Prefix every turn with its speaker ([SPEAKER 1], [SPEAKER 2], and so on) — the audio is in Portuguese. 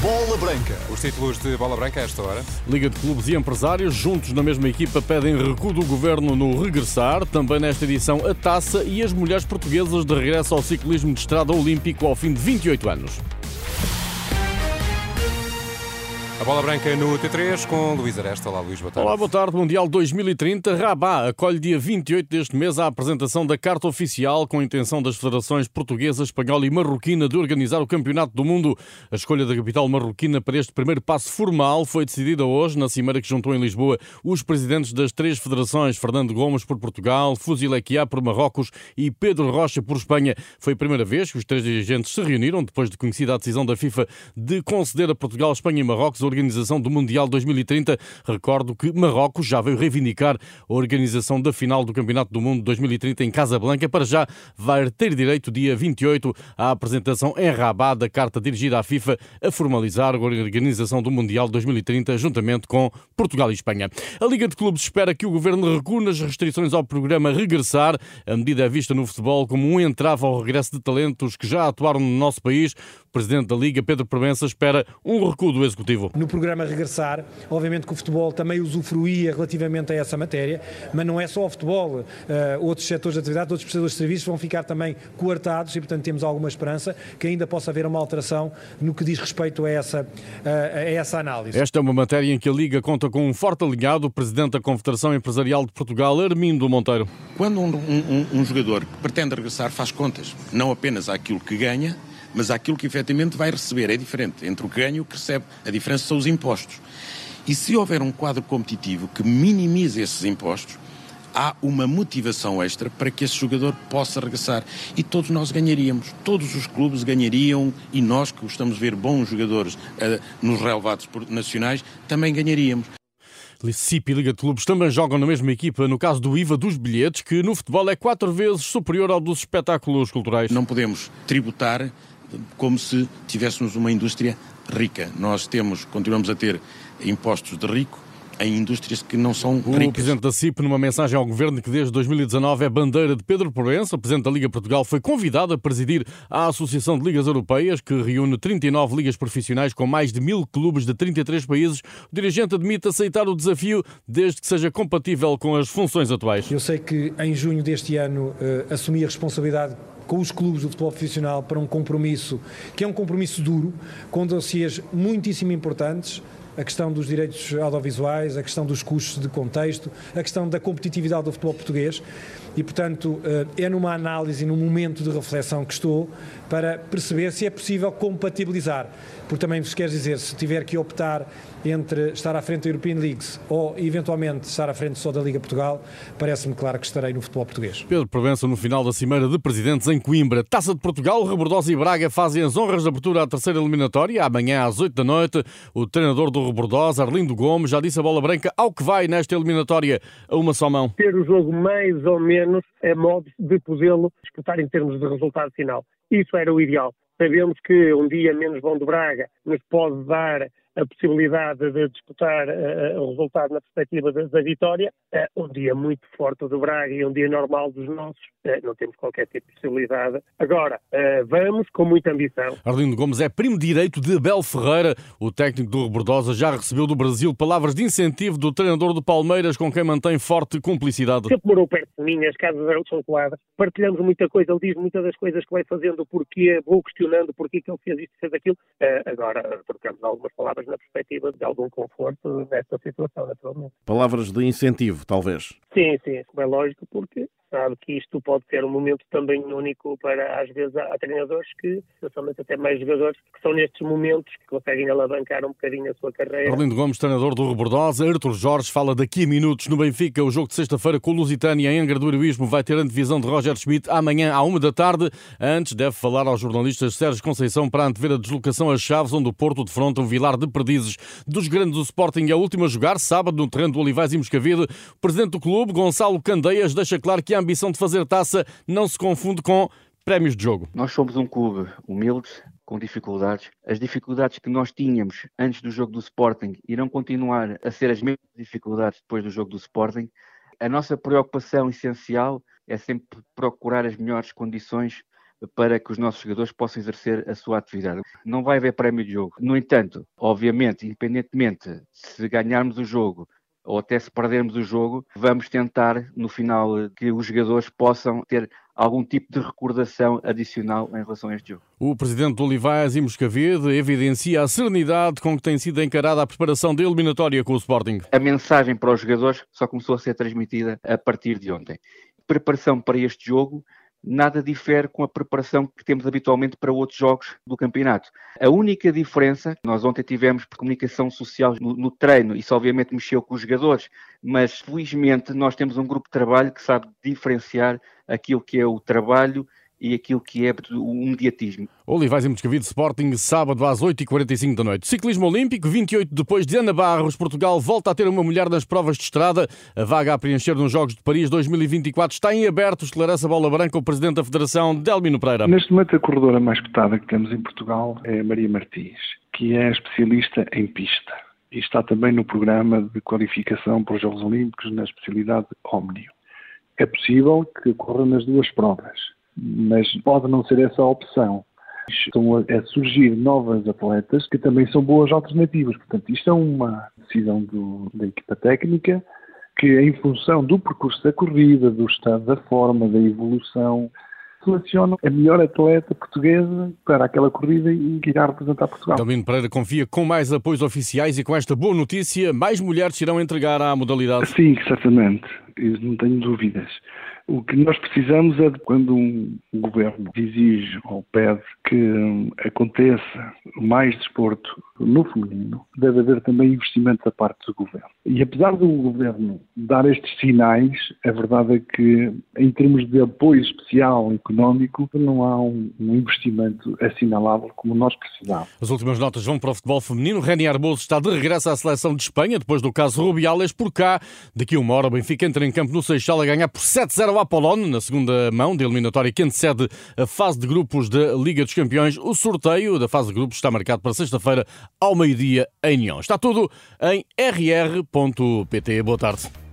[SPEAKER 1] Bola Branca.
[SPEAKER 2] Os títulos de Bola Branca a esta hora.
[SPEAKER 3] Liga de Clubes e Empresários, juntos na mesma equipa, pedem recuo do governo no regressar. Também nesta edição, a taça e as mulheres portuguesas de regresso ao ciclismo de estrada olímpico ao fim de 28 anos.
[SPEAKER 2] A bola branca no T3 com Luís Aresta. Olá, Luís, boa tarde.
[SPEAKER 3] Olá, boa tarde. Mundial 2030. Rabat acolhe dia 28 deste mês a apresentação da carta oficial com a intenção das federações portuguesa, espanhola e marroquina de organizar o Campeonato do Mundo. A escolha da capital marroquina para este primeiro passo formal foi decidida hoje, na cimeira que juntou em Lisboa os presidentes das três federações, Fernando Gomes por Portugal, Fuzilequia por Marrocos e Pedro Rocha por Espanha. Foi a primeira vez que os três dirigentes se reuniram depois de conhecida a decisão da FIFA de conceder a Portugal, Espanha e Marrocos organização do Mundial 2030. Recordo que Marrocos já veio reivindicar a organização da final do Campeonato do Mundo 2030 em Casablanca. Para já vai ter direito, dia 28, à apresentação em Rabat da carta dirigida à FIFA a formalizar a organização do Mundial 2030 juntamente com Portugal e Espanha. A Liga de Clubes espera que o governo recua nas restrições ao programa Regressar. A medida é vista no futebol como um entrave ao regresso de talentos que já atuaram no nosso país. O presidente da Liga, Pedro Provença, espera um recuo do Executivo.
[SPEAKER 4] No programa Regressar, obviamente que o futebol também usufruía relativamente a essa matéria, mas não é só o futebol. Uh, outros setores de atividade, outros prestadores de serviços vão ficar também coartados e, portanto, temos alguma esperança que ainda possa haver uma alteração no que diz respeito a essa, uh, a essa análise.
[SPEAKER 3] Esta é uma matéria em que a Liga conta com um forte alinhado, o presidente da Confederação Empresarial de Portugal, Armindo Monteiro.
[SPEAKER 5] Quando um, um, um jogador que pretende regressar faz contas, não apenas àquilo que ganha, mas aquilo que efetivamente vai receber é diferente entre o que ganha e o que recebe. A diferença são os impostos. E se houver um quadro competitivo que minimize esses impostos, há uma motivação extra para que esse jogador possa regressar. E todos nós ganharíamos, todos os clubes ganhariam e nós que gostamos de ver bons jogadores uh, nos relevados nacionais também ganharíamos.
[SPEAKER 3] CIP e Liga de Clubes também jogam na mesma equipa no caso do IVA dos bilhetes, que no futebol é quatro vezes superior ao dos espetáculos culturais.
[SPEAKER 5] Não podemos tributar como se tivéssemos uma indústria rica. Nós temos, continuamos a ter impostos de rico em indústrias que não são
[SPEAKER 3] ricas.
[SPEAKER 5] O
[SPEAKER 3] Presidente da CIP, numa mensagem ao Governo que desde 2019 é bandeira de Pedro Proença, o Presidente da Liga Portugal, foi convidado a presidir a Associação de Ligas Europeias, que reúne 39 ligas profissionais com mais de mil clubes de 33 países. O dirigente admite aceitar o desafio desde que seja compatível com as funções atuais.
[SPEAKER 4] Eu sei que em junho deste ano uh, assumi a responsabilidade com os clubes do futebol profissional para um compromisso que é um compromisso duro, com dossiês muitíssimo importantes a questão dos direitos audiovisuais, a questão dos custos de contexto, a questão da competitividade do futebol português e, portanto, eh, é numa análise, num momento de reflexão que estou para perceber se é possível compatibilizar. Porque também vos quer dizer, se tiver que optar entre estar à frente da European Leagues ou eventualmente estar à frente só da Liga Portugal, parece-me claro que estarei no futebol português.
[SPEAKER 3] Pedro Provença no final da Cimeira de Presidentes em Coimbra. Taça de Portugal, Rebordosa e Braga fazem as honras de abertura à terceira eliminatória. Amanhã às 8 da noite, o treinador do Rebordosa, Arlindo Gomes, já disse a bola branca ao que vai nesta eliminatória a uma só mão.
[SPEAKER 6] Ter o jogo mais ou menos é modo de podê-lo disputar em termos de resultado final. Isso era o ideal. Sabemos que um dia menos bom do Braga nos pode dar a possibilidade de disputar uh, o resultado na perspectiva da, da vitória. Uh, um dia muito forte do Braga e um dia normal dos nossos, uh, não temos qualquer tipo de possibilidade. Agora, vamos com muita ambição.
[SPEAKER 3] Arlindo Gomes é primo direito de Abel Ferreira. O técnico do Rebordosa já recebeu do Brasil palavras de incentivo do treinador do Palmeiras, com quem mantém forte cumplicidade.
[SPEAKER 6] Sempre morou perto de mim, as casas são coladas, partilhamos muita coisa, ele diz muitas das coisas que vai fazendo, o porquê, vou questionando porquê que ele fez isto, fez aquilo. agora, trocamos algumas palavras na perspectiva de algum conforto nesta situação, naturalmente.
[SPEAKER 3] Palavras de incentivo, talvez.
[SPEAKER 6] Sim, sim, é lógico, porque sabe que isto pode ser um momento também único para, às vezes, há, treinadores que, especialmente até mais jogadores, que são nestes momentos que conseguem alavancar um bocadinho a sua carreira.
[SPEAKER 3] Arlindo Gomes, treinador do Rebordosa, Arthur Jorge fala daqui a minutos no Benfica. O jogo de sexta-feira com o Lusitânia em Angra do Heroísmo vai ter a divisão de Roger Schmidt amanhã à uma da tarde. Antes, deve falar aos jornalistas Sérgio Conceição para antever a deslocação a Chaves, onde o Porto defronta um Vilar de Perdizes. Dos grandes do Sporting é a última a jogar, sábado, no terreno do Olivais e Moscavide. O presidente do clube, Gonçalo Candeias, deixa claro que a ambição de fazer taça não se confunde com prémios de jogo.
[SPEAKER 7] Nós somos um clube humilde, com dificuldades. As dificuldades que nós tínhamos antes do jogo do Sporting irão continuar a ser as mesmas dificuldades depois do jogo do Sporting. A nossa preocupação essencial é sempre procurar as melhores condições para que os nossos jogadores possam exercer a sua atividade. Não vai haver prémio de jogo. No entanto, obviamente, independentemente se ganharmos o jogo ou até se perdermos o jogo, vamos tentar no final que os jogadores possam ter algum tipo de recordação adicional em relação a este jogo.
[SPEAKER 3] O presidente do Olivais e Moscavide evidencia a serenidade com que tem sido encarada a preparação da eliminatória com o Sporting.
[SPEAKER 7] A mensagem para os jogadores só começou a ser transmitida a partir de ontem. Preparação para este jogo nada difere com a preparação que temos habitualmente para outros jogos do campeonato. A única diferença, nós ontem tivemos comunicação social no, no, treino, isso obviamente mexeu com os jogadores, mas felizmente nós temos um grupo de trabalho que sabe diferenciar aquilo que é o trabalho e aquilo que é o mediatismo.
[SPEAKER 3] Olivais e Moscavide Sporting, sábado às 8h45 da noite. Ciclismo Olímpico, 28 depois de Ana Barros, Portugal volta a ter uma mulher nas provas de estrada. A vaga a preencher nos Jogos de Paris 2024 está em aberto, esclarece a bola branca o Presidente da Federação, Delmino Pereira.
[SPEAKER 1] Neste momento a corredora mais cotada que temos em Portugal é a Maria Martins, que é especialista em pista. E está também no programa de qualificação para os Jogos Olímpicos na especialidade Omnio. É possível que ocorra nas duas provas mas pode não ser essa a opção. Estão a surgir novas atletas que também são boas alternativas. Portanto, isto é uma decisão do, da equipa técnica que, em função do percurso da corrida, do estado da forma, da evolução, selecionam a melhor atleta portuguesa para aquela corrida e que irá representar Portugal.
[SPEAKER 3] Dalmino Pereira confia com mais apoios oficiais e com esta boa notícia, mais mulheres irão entregar à modalidade.
[SPEAKER 1] Sim, certamente, não tenho dúvidas. O que nós precisamos é de quando um governo exige ou pede que hum, aconteça mais desporto no feminino, deve haver também investimento da parte do governo. E apesar do governo dar estes sinais, a verdade é que, em termos de apoio especial económico, não há um, investimento assinalável como nós precisávamos.
[SPEAKER 3] As últimas notas vão para o futebol feminino. Reni Arboso está de regresso à seleção de Espanha, depois do caso Rubiales. Por cá, daqui uma hora, o Benfica entra em campo no Seixal a ganhar por 7-0 ao Apollon, na segunda mão da eliminatória que antecede a fase de grupos da Liga dos Campeões. O sorteio da fase de grupos está marcado para sexta-feira ao meio-dia em Nyon. Está tudo em rr.pt. Boa tarde.